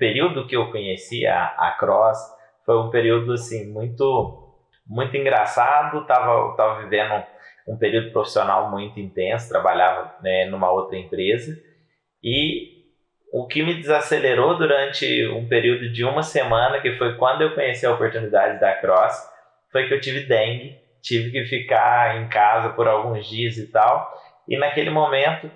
período que eu conheci a, a Cross foi um período assim muito muito engraçado. Tava tava vivendo um período profissional muito intenso, trabalhava né, numa outra empresa e o que me desacelerou durante um período de uma semana, que foi quando eu conheci a oportunidade da Cross, foi que eu tive dengue, tive que ficar em casa por alguns dias e tal. E naquele momento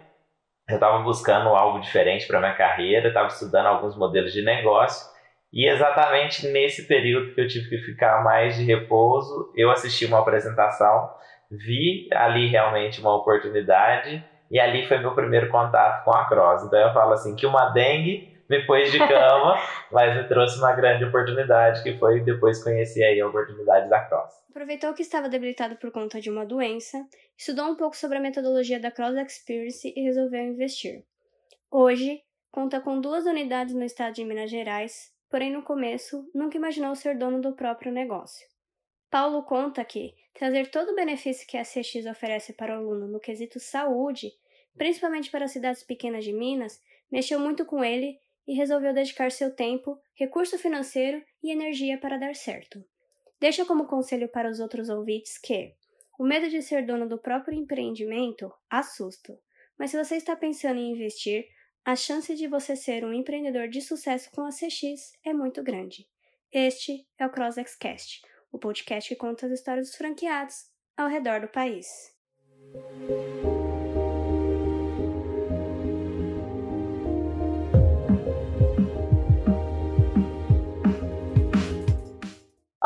eu estava buscando algo diferente para minha carreira, estava estudando alguns modelos de negócio. E exatamente nesse período que eu tive que ficar mais de repouso, eu assisti uma apresentação, vi ali realmente uma oportunidade e ali foi meu primeiro contato com a cross. Então eu falo assim que uma dengue me pôs de cama, mas me trouxe uma grande oportunidade que foi depois conhecer aí a oportunidade da cross. Aproveitou que estava debilitado por conta de uma doença, estudou um pouco sobre a metodologia da Cross Experience e resolveu investir. Hoje, conta com duas unidades no estado de Minas Gerais, porém no começo nunca imaginou ser dono do próprio negócio. Paulo conta que trazer todo o benefício que a CX oferece para o aluno no quesito saúde principalmente para as cidades pequenas de Minas, mexeu muito com ele e resolveu dedicar seu tempo, recurso financeiro e energia para dar certo. Deixa como conselho para os outros ouvintes que o medo de ser dono do próprio empreendimento assusta, mas se você está pensando em investir, a chance de você ser um empreendedor de sucesso com a CX é muito grande. Este é o CrossXCast, o podcast que conta as histórias dos franqueados ao redor do país.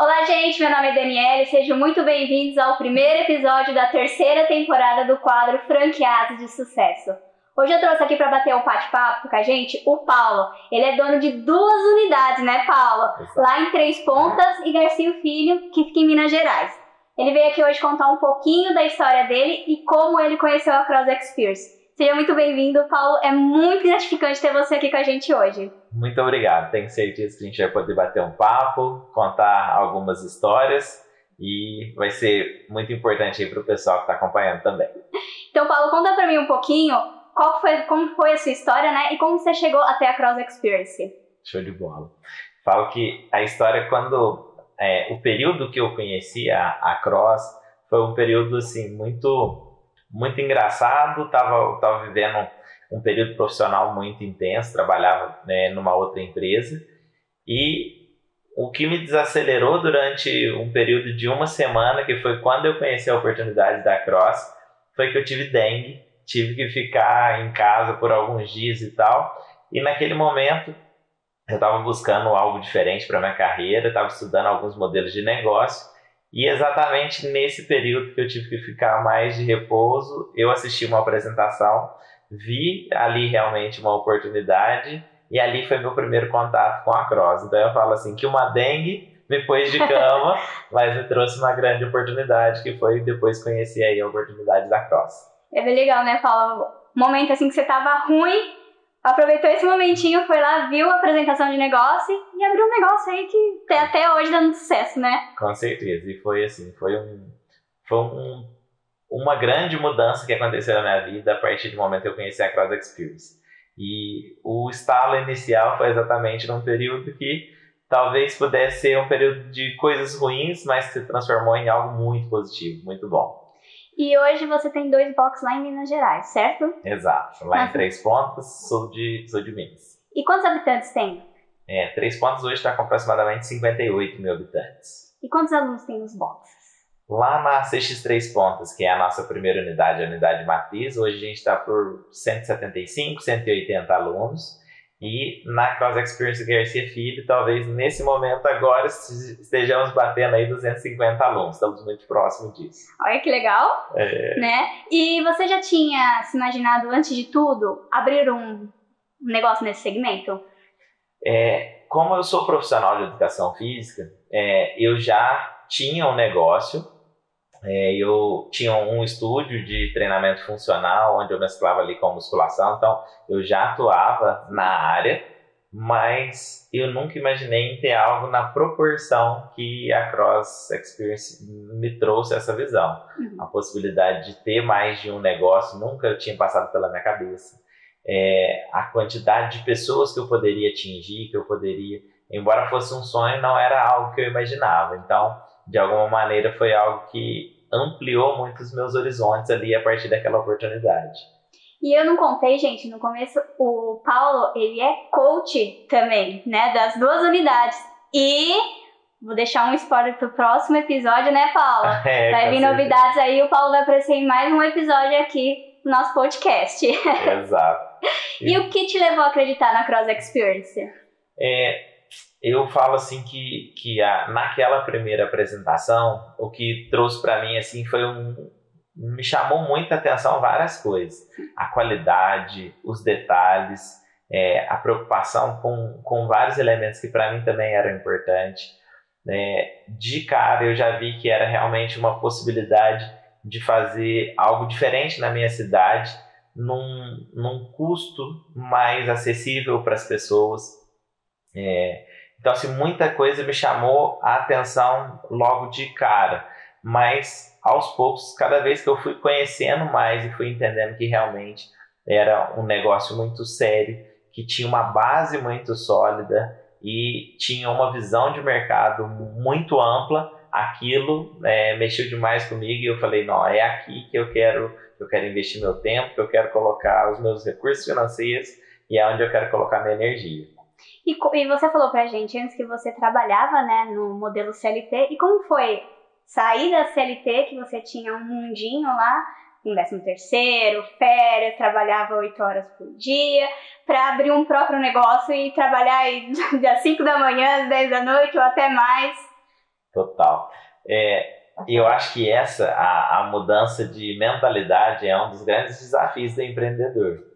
Olá, gente. Meu nome é Daniela e sejam muito bem-vindos ao primeiro episódio da terceira temporada do quadro Franqueados de Sucesso. Hoje eu trouxe aqui para bater um bate-papo com a gente o Paulo. Ele é dono de duas unidades, né, Paulo? Lá em Três Pontas e Garcia Filho, que fica em Minas Gerais. Ele veio aqui hoje contar um pouquinho da história dele e como ele conheceu a Cross Experience. Seja muito bem-vindo, Paulo. É muito gratificante ter você aqui com a gente hoje. Muito obrigado. Tenho certeza que a gente vai poder bater um papo, contar algumas histórias e vai ser muito importante aí para o pessoal que está acompanhando também. Então, Paulo, conta para mim um pouquinho qual foi, como foi a sua história, né? E como você chegou até a Cross Experience. Show de bola. Falo que a história, quando é, o período que eu conheci a, a Cross foi um período assim muito muito engraçado, tava, tava vivendo um período profissional muito intenso, trabalhava né, numa outra empresa. E o que me desacelerou durante um período de uma semana, que foi quando eu conheci a oportunidade da Cross, foi que eu tive dengue, tive que ficar em casa por alguns dias e tal, e naquele momento eu estava buscando algo diferente para minha carreira, estava estudando alguns modelos de negócio. E exatamente nesse período que eu tive que ficar mais de repouso, eu assisti uma apresentação, vi ali realmente uma oportunidade e ali foi meu primeiro contato com a cross. Então eu falo assim que uma dengue me pôs de cama, mas me trouxe uma grande oportunidade que foi depois conhecer aí a oportunidade da cross. É bem legal, né, Paulo? Momento assim que você tava ruim, aproveitou esse momentinho, foi lá, viu a apresentação de negócio e abriu um negócio aí que até hoje dando sucesso, né? Com certeza. E foi assim, foi um. Foi um, uma grande mudança que aconteceu na minha vida a partir do momento que eu conheci a Cross Experience. E o estalo inicial foi exatamente num período que talvez pudesse ser um período de coisas ruins, mas que se transformou em algo muito positivo, muito bom. E hoje você tem dois boxes lá em Minas Gerais, certo? Exato. Lá Nossa. em Três Pontos, sul de, sul de Minas. E quantos habitantes tem? É, Três Pontos hoje está com aproximadamente 58 mil habitantes. E quantos alunos tem nos boxes? Lá na CX Três Pontas, que é a nossa primeira unidade, a unidade matriz, hoje a gente está por 175, 180 alunos. E na Cross Experience Garcia Filho, talvez nesse momento agora estejamos batendo aí 250 alunos, estamos muito próximos disso. Olha que legal, é... né? E você já tinha se imaginado, antes de tudo, abrir um negócio nesse segmento? É, como eu sou profissional de educação física, é, eu já tinha um negócio eu tinha um estúdio de treinamento funcional onde eu mesclava ali com musculação, então eu já atuava na área, mas eu nunca imaginei em ter algo na proporção que a Cross Experience me trouxe essa visão. Uhum. A possibilidade de ter mais de um negócio nunca tinha passado pela minha cabeça. é, a quantidade de pessoas que eu poderia atingir, que eu poderia, embora fosse um sonho, não era algo que eu imaginava. Então, de alguma maneira, foi algo que ampliou muito os meus horizontes ali a partir daquela oportunidade. E eu não contei, gente, no começo, o Paulo, ele é coach também, né, das duas unidades. E vou deixar um spoiler pro próximo episódio, né, Paulo? É, vai vir novidades aí, o Paulo vai aparecer em mais um episódio aqui no nosso podcast. Exato. e, e o que te levou a acreditar na Cross Experience? É, eu falo assim que, que a, naquela primeira apresentação, o que trouxe para mim assim foi um me chamou muita atenção várias coisas, a qualidade, os detalhes, é, a preocupação com, com vários elementos que para mim também eram importantes. É, de cara eu já vi que era realmente uma possibilidade de fazer algo diferente na minha cidade, num, num custo mais acessível para as pessoas. É, então, assim, muita coisa me chamou a atenção logo de cara, mas aos poucos, cada vez que eu fui conhecendo mais e fui entendendo que realmente era um negócio muito sério, que tinha uma base muito sólida e tinha uma visão de mercado muito ampla, aquilo é, mexeu demais comigo e eu falei, não, é aqui que eu quero, eu quero investir meu tempo, que eu quero colocar os meus recursos financeiros e é onde eu quero colocar minha energia. E, e você falou pra gente antes que você trabalhava né, no modelo CLT, e como foi sair da CLT, que você tinha um mundinho lá, um décimo terceiro, férias, trabalhava oito horas por dia, para abrir um próprio negócio e trabalhar aí das 5 da manhã às 10 da noite ou até mais. Total. É, eu acho que essa, a, a mudança de mentalidade é um dos grandes desafios do empreendedor.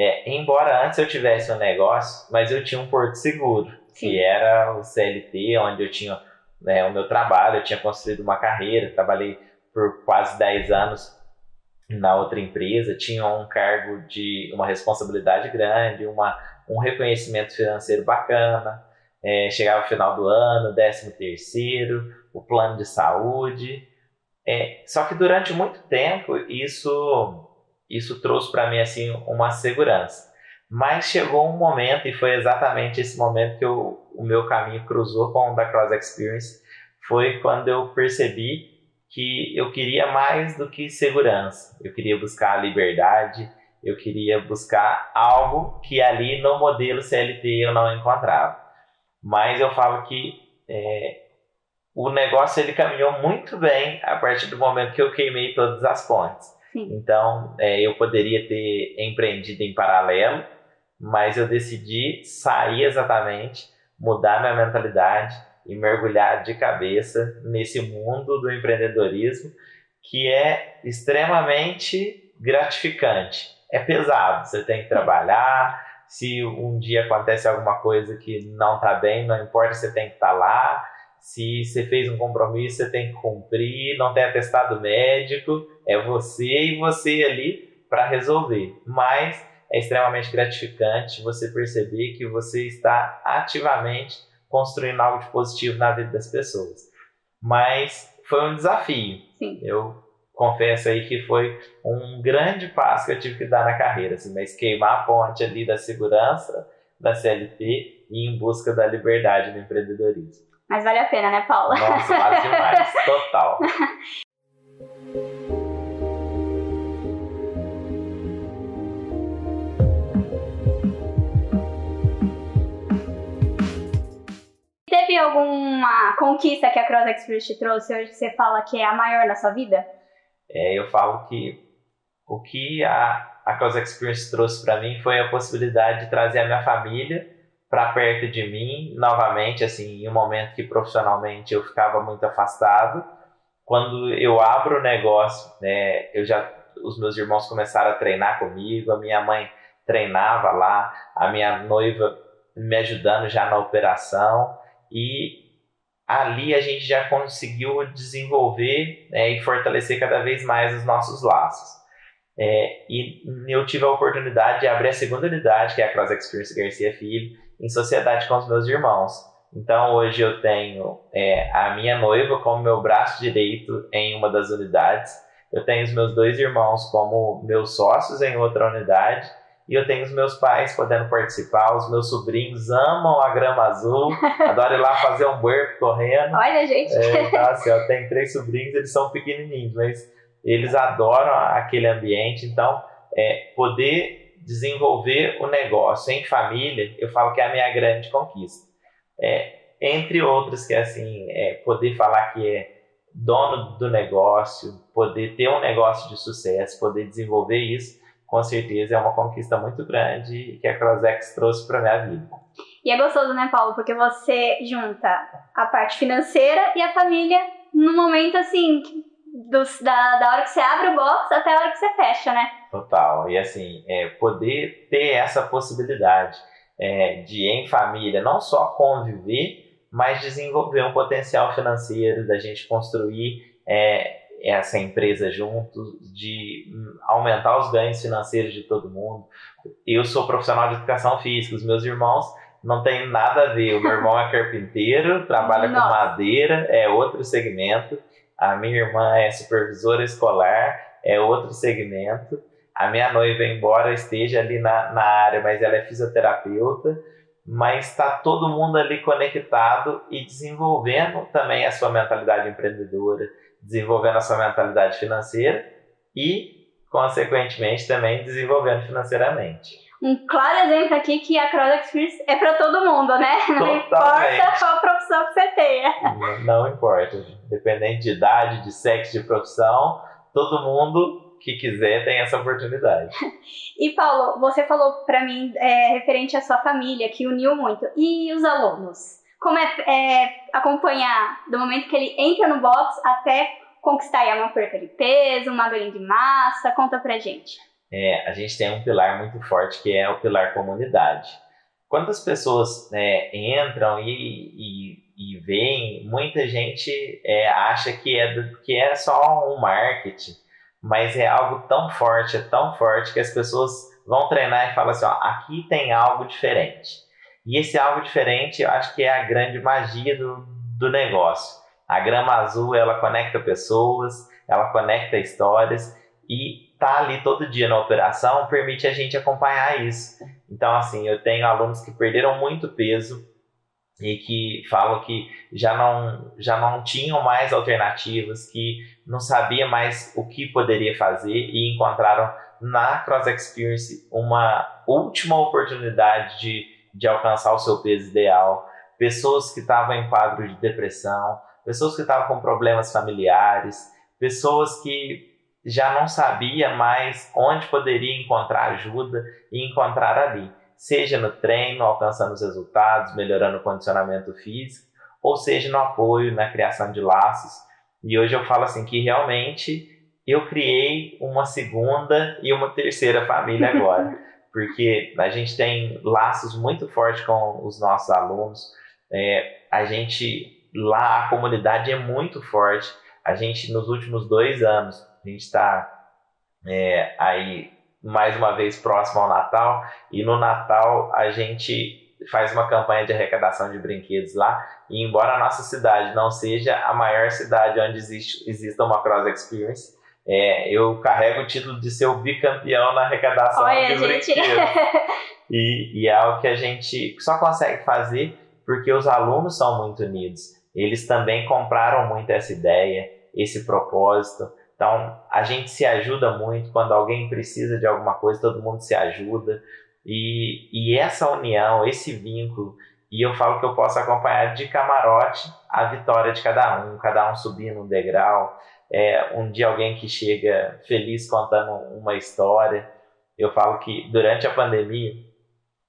É, embora antes eu tivesse um negócio, mas eu tinha um porto seguro, Sim. que era o CLT, onde eu tinha né, o meu trabalho, eu tinha construído uma carreira, trabalhei por quase 10 anos na outra empresa, tinha um cargo de uma responsabilidade grande, uma, um reconhecimento financeiro bacana, é, chegava o final do ano, 13 terceiro, o plano de saúde. É, só que durante muito tempo isso isso trouxe para mim assim uma segurança. Mas chegou um momento e foi exatamente esse momento que eu, o meu caminho cruzou com o da Cross Experience, foi quando eu percebi que eu queria mais do que segurança. Eu queria buscar a liberdade, eu queria buscar algo que ali no modelo CLT eu não encontrava. Mas eu falo que é, o negócio ele caminhou muito bem a partir do momento que eu queimei todas as pontes. Sim. Então, é, eu poderia ter empreendido em paralelo, mas eu decidi sair exatamente, mudar minha mentalidade e mergulhar de cabeça nesse mundo do empreendedorismo que é extremamente gratificante. É pesado, você tem que trabalhar. Se um dia acontece alguma coisa que não está bem, não importa, você tem que estar tá lá se você fez um compromisso, você tem que cumprir, não tem atestado médico, é você e você ali para resolver. Mas é extremamente gratificante você perceber que você está ativamente construindo algo de positivo na vida das pessoas. Mas foi um desafio. Sim. Eu confesso aí que foi um grande passo que eu tive que dar na carreira, assim, mas queimar a ponte ali da segurança da CLT e em busca da liberdade no empreendedorismo. Mas vale a pena, né, Paula? Nossa, vale demais. Total. Teve alguma conquista que a Cross Experience te trouxe hoje que você fala que é a maior na sua vida? É, eu falo que o que a, a Cross Experience trouxe para mim foi a possibilidade de trazer a minha família para perto de mim, novamente, assim, em um momento que profissionalmente eu ficava muito afastado. Quando eu abro o negócio, né, eu já, os meus irmãos começaram a treinar comigo, a minha mãe treinava lá, a minha noiva me ajudando já na operação e ali a gente já conseguiu desenvolver né, e fortalecer cada vez mais os nossos laços. É, e eu tive a oportunidade de abrir a segunda unidade, que é a Cross Experience Garcia Filho, em sociedade com os meus irmãos. Então hoje eu tenho é, a minha noiva como meu braço direito em uma das unidades, eu tenho os meus dois irmãos como meus sócios em outra unidade e eu tenho os meus pais podendo participar, os meus sobrinhos amam a grama azul, adoram ir lá fazer um burp correndo. Olha, gente. É, então, assim, eu tenho três sobrinhos, eles são pequenininhos, mas eles adoram aquele ambiente, então é, poder desenvolver o negócio em família, eu falo que é a minha grande conquista. É, entre outras que assim, é, poder falar que é dono do negócio, poder ter um negócio de sucesso, poder desenvolver isso, com certeza é uma conquista muito grande que a CrossX trouxe para minha vida. E é gostoso, né, Paulo? Porque você junta a parte financeira e a família no momento assim, dos, da, da hora que você abre o box até a hora que você fecha, né? Total. E assim, é, poder ter essa possibilidade é, de, em família, não só conviver, mas desenvolver um potencial financeiro, da gente construir é, essa empresa juntos, de aumentar os ganhos financeiros de todo mundo. Eu sou profissional de educação física, os meus irmãos não tem nada a ver. O meu irmão é carpinteiro, trabalha Nossa. com madeira, é outro segmento. A minha irmã é supervisora escolar, é outro segmento. A minha noiva, embora esteja ali na, na área, mas ela é fisioterapeuta mas está todo mundo ali conectado e desenvolvendo também a sua mentalidade empreendedora, desenvolvendo a sua mentalidade financeira e, consequentemente, também desenvolvendo financeiramente. Um claro exemplo aqui que a Cross Experience é para todo mundo, né? Não importa qual profissão que você tenha. Não, não importa, independente de idade, de sexo, de profissão, todo mundo que quiser tem essa oportunidade. e Paulo, você falou para mim é, referente à sua família, que uniu muito. E os alunos? Como é, é, acompanhar do momento que ele entra no box até conquistar uma perca de peso, uma ganho de massa? Conta pra gente. É, a gente tem um pilar muito forte que é o pilar comunidade. Quando as pessoas né, entram e, e, e veem, muita gente é, acha que é, do, que é só um marketing mas é algo tão forte, é tão forte que as pessoas vão treinar e falam assim, ó, aqui tem algo diferente. E esse algo diferente, eu acho que é a grande magia do, do negócio. A grama azul, ela conecta pessoas, ela conecta histórias e tá ali todo dia na operação permite a gente acompanhar isso. Então, assim, eu tenho alunos que perderam muito peso e que falam que já não, já não tinham mais alternativas, que não sabia mais o que poderia fazer e encontraram na Cross Experience uma última oportunidade de, de alcançar o seu peso ideal. Pessoas que estavam em quadro de depressão, pessoas que estavam com problemas familiares, pessoas que já não sabia mais onde poderia encontrar ajuda e encontrar ali seja no treino, alcançando os resultados, melhorando o condicionamento físico, ou seja no apoio, na criação de laços. E hoje eu falo assim que realmente eu criei uma segunda e uma terceira família agora, porque a gente tem laços muito fortes com os nossos alunos. É, a gente lá a comunidade é muito forte. A gente nos últimos dois anos a gente está é, aí mais uma vez próximo ao Natal, e no Natal a gente faz uma campanha de arrecadação de brinquedos lá, e embora a nossa cidade não seja a maior cidade onde existe, exista uma Cross Experience, é, eu carrego o título de ser o bicampeão na arrecadação Olha, de gente. brinquedos. e, e é algo que a gente só consegue fazer porque os alunos são muito unidos. Eles também compraram muito essa ideia, esse propósito. Então, a gente se ajuda muito quando alguém precisa de alguma coisa, todo mundo se ajuda. E, e essa união, esse vínculo, e eu falo que eu posso acompanhar de camarote a vitória de cada um, cada um subindo um degrau. É, um dia alguém que chega feliz contando uma história. Eu falo que durante a pandemia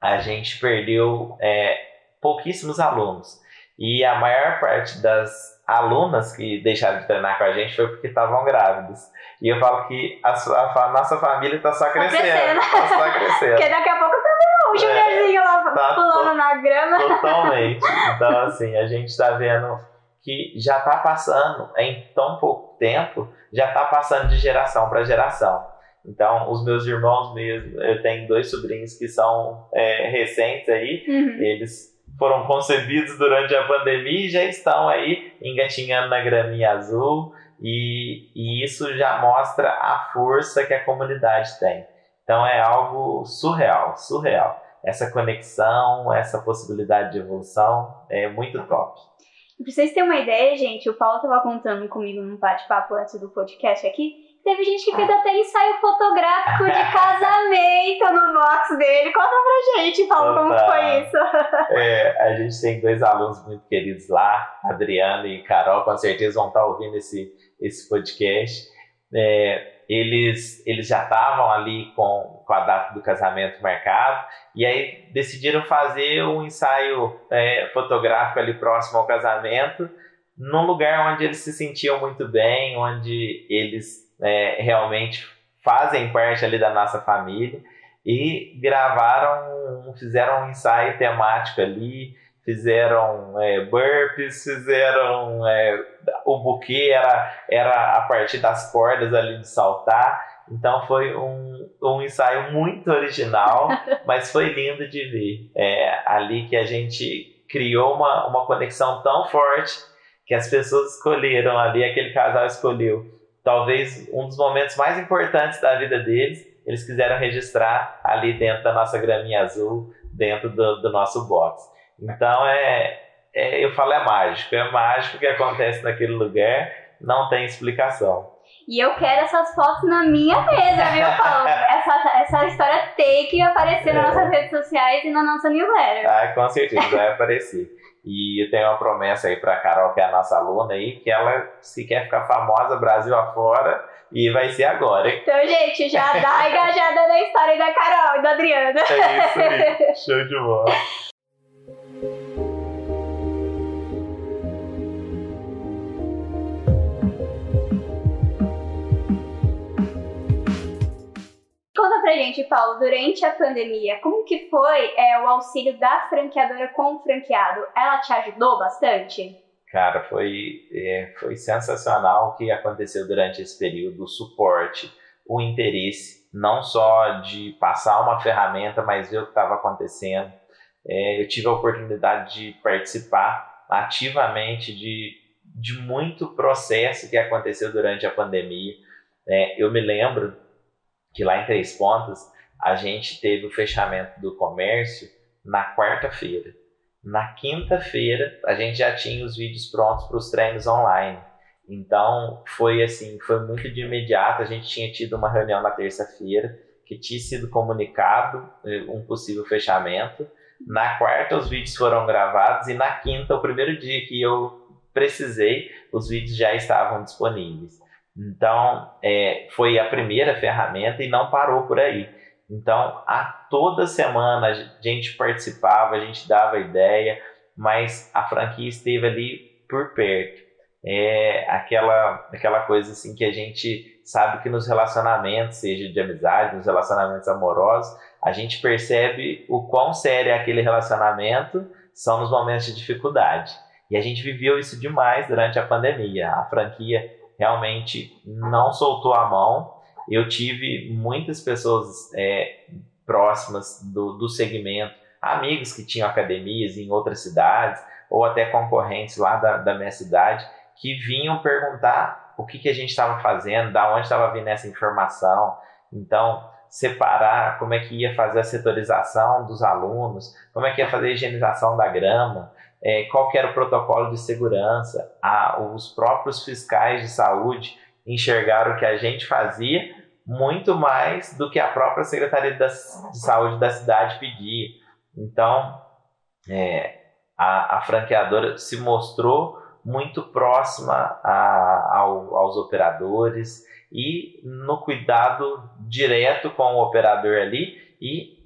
a gente perdeu é, pouquíssimos alunos e a maior parte das alunas que deixaram de treinar com a gente foi porque estavam grávidas. E eu falo que a, sua, a nossa família está só crescendo. Está só crescendo. porque daqui a pouco também o é, Juniorzinho lá tá pulando na grama. Totalmente. Então, assim, a gente está vendo que já está passando, em tão pouco tempo, já está passando de geração para geração. Então, os meus irmãos mesmo, eu tenho dois sobrinhos que são é, recentes aí, uhum. eles foram concebidos durante a pandemia e já estão aí engatinhando na graminha azul e, e isso já mostra a força que a comunidade tem. Então é algo surreal, surreal. Essa conexão, essa possibilidade de evolução é muito top. Pra vocês terem uma ideia, gente, o Paulo estava contando comigo num bate-papo antes do podcast aqui. Teve gente que fez até ensaio fotográfico de casamento no box dele. Conta pra gente, Paulo, Opa. como foi isso? É, a gente tem dois alunos muito queridos lá, Adriano e Carol, com certeza vão estar ouvindo esse, esse podcast. É, eles, eles já estavam ali com, com a data do casamento marcado e aí decidiram fazer um ensaio é, fotográfico ali próximo ao casamento, num lugar onde eles se sentiam muito bem, onde eles é, realmente fazem parte ali da nossa família e gravaram, fizeram um ensaio temático ali, fizeram é, burpees, fizeram é, o buquê era, era a partir das cordas ali de saltar. Então foi um, um ensaio muito original, mas foi lindo de ver. É ali que a gente criou uma, uma conexão tão forte que as pessoas escolheram ali, aquele casal escolheu. Talvez um dos momentos mais importantes da vida deles, eles quiseram registrar ali dentro da nossa graminha azul, dentro do, do nosso box. Então é, é, eu falo é mágico, é mágico que acontece naquele lugar, não tem explicação. E eu quero essas fotos na minha mesa, viu, Paulo? essa, essa história tem que aparecer é. nas nossas redes sociais e na nossa newsletter. Ah, com certeza vai aparecer. E eu tenho uma promessa aí para Carol, que é a nossa aluna aí, que ela, se quer ficar famosa Brasil afora, e vai ser agora, hein? Então, gente, já dá engajada na história da Carol e da Adriana. É isso aí. Show de bola. Pra gente, Paulo, durante a pandemia, como que foi é, o auxílio da franqueadora com o franqueado? Ela te ajudou bastante? Cara, foi, é, foi sensacional o que aconteceu durante esse período, o suporte, o interesse, não só de passar uma ferramenta, mas ver o que estava acontecendo. É, eu tive a oportunidade de participar ativamente de, de muito processo que aconteceu durante a pandemia. É, eu me lembro que lá em Três Pontas a gente teve o fechamento do comércio na quarta-feira. Na quinta-feira a gente já tinha os vídeos prontos para os treinos online. Então foi assim, foi muito de imediato. A gente tinha tido uma reunião na terça-feira que tinha sido comunicado eh, um possível fechamento. Na quarta os vídeos foram gravados e na quinta, o primeiro dia que eu precisei, os vídeos já estavam disponíveis. Então, é, foi a primeira ferramenta e não parou por aí. Então, a toda semana a gente participava, a gente dava ideia, mas a franquia esteve ali por perto. É aquela, aquela coisa assim que a gente sabe que nos relacionamentos, seja de amizade, nos relacionamentos amorosos, a gente percebe o quão sério é aquele relacionamento são nos momentos de dificuldade. E a gente viveu isso demais durante a pandemia. A franquia realmente não soltou a mão. Eu tive muitas pessoas é, próximas do, do segmento, amigos que tinham academias em outras cidades, ou até concorrentes lá da, da minha cidade, que vinham perguntar o que, que a gente estava fazendo, da onde estava vindo essa informação. Então, separar como é que ia fazer a setorização dos alunos, como é que ia fazer a higienização da grama, é, qual era o protocolo de segurança, a, os próprios fiscais de saúde enxergaram o que a gente fazia muito mais do que a própria Secretaria de Saúde da cidade pedia. Então, é, a, a, franqueadora se mostrou muito próxima a, ao, aos operadores e no cuidado direto com o operador ali e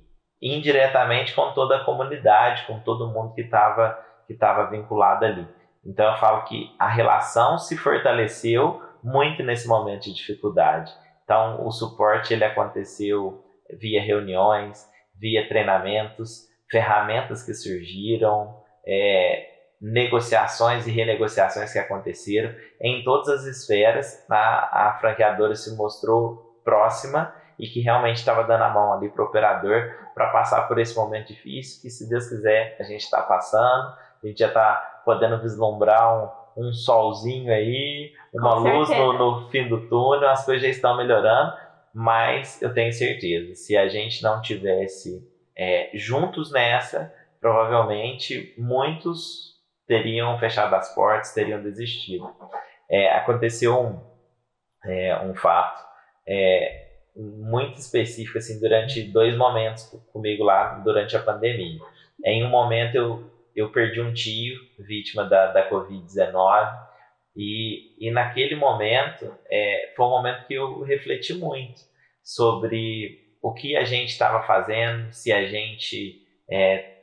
indiretamente com toda a comunidade, com todo mundo que estava que estava vinculado ali. Então eu falo que a relação se fortaleceu muito nesse momento de dificuldade. Então o suporte ele aconteceu via reuniões, via treinamentos, ferramentas que surgiram, é, negociações e renegociações que aconteceram em todas as esferas. A, a franqueadora se mostrou próxima e que realmente estava dando a mão ali para o operador para passar por esse momento difícil que se Deus quiser a gente está passando a gente já está podendo vislumbrar um, um solzinho aí, uma luz no, no, fim do túnel, as coisas já estão melhorando. mas eu tenho certeza, se a gente não tivesse é, juntos nessa, provavelmente muitos teriam fechado as portas, teriam desistido. É, aconteceu um, é, um fato é, muito específico assim durante dois momentos comigo lá durante a pandemia. Em um momento eu, eu perdi um tio vítima da, da Covid-19 e, e naquele momento é, foi um momento que eu refleti muito sobre o que a gente estava fazendo, se a gente é,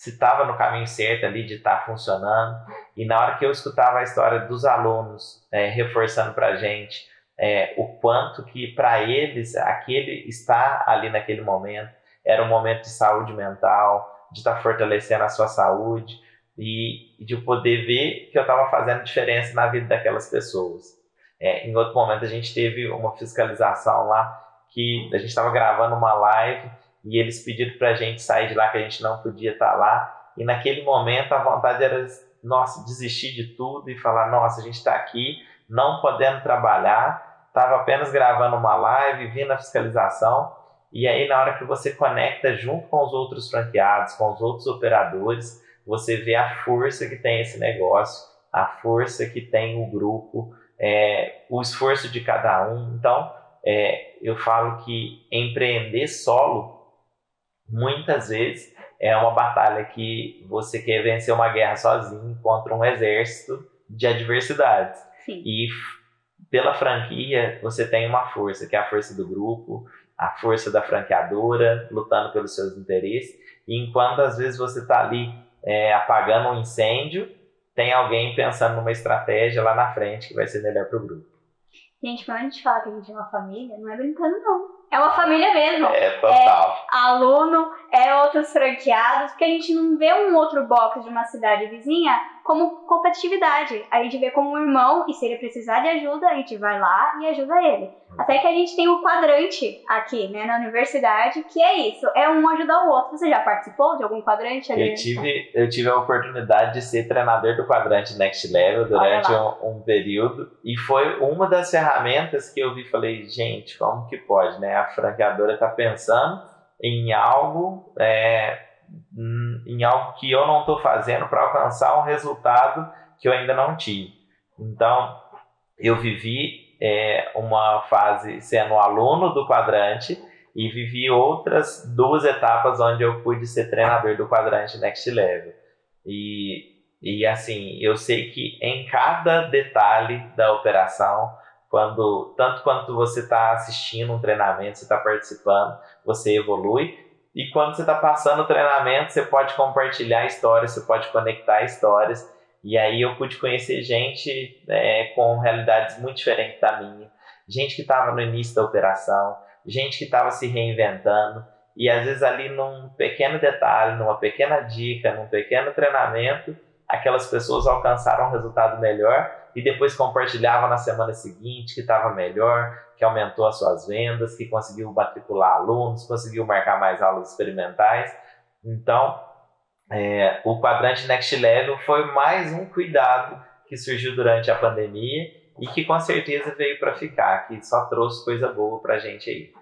se estava no caminho certo ali de estar tá funcionando. E na hora que eu escutava a história dos alunos é, reforçando para a gente é, o quanto que para eles aquele estar ali naquele momento era um momento de saúde mental, de estar tá fortalecendo a sua saúde e, de poder ver que eu estava fazendo diferença na vida daquelas pessoas. É, em outro momento a gente teve uma fiscalização lá que a gente estava gravando uma live e eles pediram para a gente sair de lá que a gente não podia estar tá lá. E naquele momento a vontade era nossa desistir de tudo e falar nossa a gente está aqui não podendo trabalhar. Estava apenas gravando uma live, vindo a fiscalização, e aí na hora que você conecta junto com os outros franqueados, com os outros operadores, você vê a força que tem esse negócio, a força que tem o grupo, é, o esforço de cada um. Então, é, eu falo que empreender solo, muitas vezes, é uma batalha que você quer vencer uma guerra sozinho contra um exército de adversidades. Sim. E pela franquia, você tem uma força, que é a força do grupo, a força da franqueadora, lutando pelos seus interesses. E enquanto às vezes você está ali é, apagando um incêndio, tem alguém pensando numa estratégia lá na frente que vai ser melhor para o grupo. Gente, quando a gente fala que a gente é uma família, não é brincando, não. É uma família mesmo. É, total. É aluno, é outros franqueados, porque a gente não vê um outro box de uma cidade vizinha como competitividade. A gente vê como um irmão e se ele precisar de ajuda, a gente vai lá e ajuda ele. Até que a gente tem o quadrante aqui, né, na universidade, que é isso, é um ajudar o outro. Você já participou de algum quadrante ali? Eu tive, eu tive a oportunidade de ser treinador do quadrante Next Level durante um, um, período e foi uma das ferramentas que eu vi falei, gente, como que pode, né? A franqueadora está pensando em algo é, em algo que eu não estou fazendo para alcançar um resultado que eu ainda não tive. Então, eu vivi é, uma fase sendo aluno do quadrante e vivi outras duas etapas onde eu pude ser treinador do quadrante Next Level. E, e assim, eu sei que em cada detalhe da operação, quando tanto quanto você está assistindo um treinamento, você está participando, você evolui, e quando você está passando o treinamento, você pode compartilhar histórias, você pode conectar histórias. E aí eu pude conhecer gente é, com realidades muito diferentes da minha. Gente que estava no início da operação, gente que estava se reinventando. E às vezes ali num pequeno detalhe, numa pequena dica, num pequeno treinamento, aquelas pessoas alcançaram um resultado melhor e depois compartilhava na semana seguinte que estava melhor, que aumentou as suas vendas, que conseguiu matricular alunos, conseguiu marcar mais aulas experimentais. Então, é, o quadrante Next Level foi mais um cuidado que surgiu durante a pandemia e que com certeza veio para ficar, que só trouxe coisa boa para a gente aí.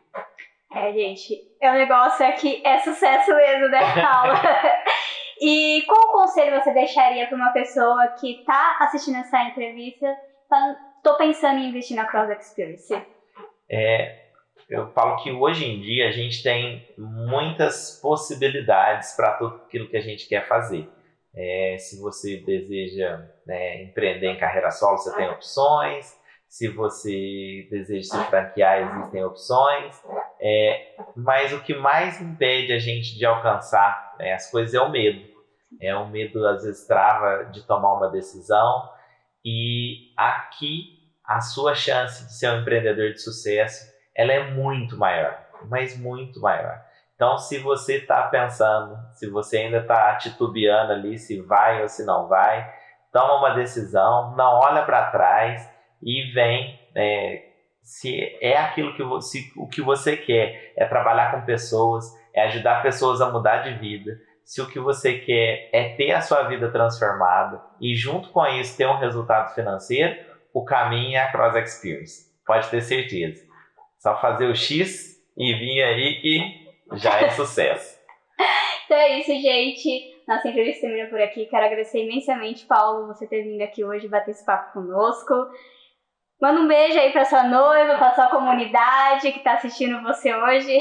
É, gente, o negócio é que é sucesso mesmo, né, Paula? E qual conselho você deixaria para uma pessoa que está assistindo essa entrevista, estou pensando em investir na Cross Experience? É, eu falo que hoje em dia a gente tem muitas possibilidades para tudo aquilo que a gente quer fazer. É, se você deseja né, empreender em carreira solo, você tem opções. Se você deseja se franquear, existem opções. É, mas o que mais impede a gente de alcançar né, as coisas é o medo. É um medo, às vezes, trava de tomar uma decisão. E aqui, a sua chance de ser um empreendedor de sucesso, ela é muito maior, mas muito maior. Então, se você está pensando, se você ainda está titubeando ali, se vai ou se não vai, toma uma decisão, não olha para trás e vem. É, se é aquilo que você, o que você quer, é trabalhar com pessoas, é ajudar pessoas a mudar de vida, se o que você quer é ter a sua vida transformada e junto com isso ter um resultado financeiro, o caminho é a Cross Experience. Pode ter certeza. Só fazer o X e vir aí que já é sucesso. então é isso, gente. Nossa entrevista termina por aqui. Quero agradecer imensamente, Paulo, você ter vindo aqui hoje bater esse papo conosco. Manda um beijo aí pra sua noiva, pra sua comunidade que tá assistindo você hoje.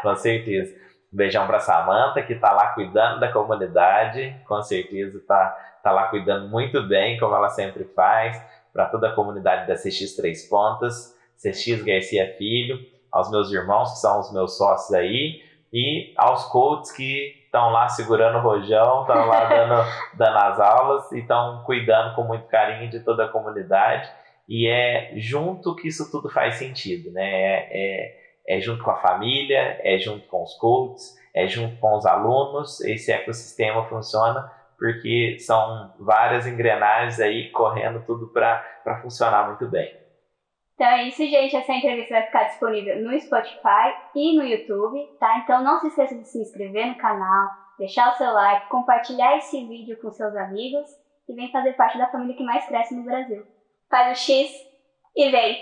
Com certeza. Um beijão pra Samanta, que tá lá cuidando da comunidade. Com certeza tá, tá lá cuidando muito bem, como ela sempre faz, para toda a comunidade da CX Três Pontas, CX Garcia Filho, aos meus irmãos, que são os meus sócios aí, e aos coaches que estão lá segurando o rojão, estão lá dando, dando as aulas e estão cuidando com muito carinho de toda a comunidade. E é junto que isso tudo faz sentido, né? É, é, é junto com a família, é junto com os coaches, é junto com os alunos. Esse ecossistema funciona porque são várias engrenagens aí correndo tudo para funcionar muito bem. Então é isso, gente. Essa entrevista vai ficar disponível no Spotify e no YouTube, tá? Então não se esqueça de se inscrever no canal, deixar o seu like, compartilhar esse vídeo com seus amigos e vem fazer parte da família que mais cresce no Brasil. Faz o X e vem!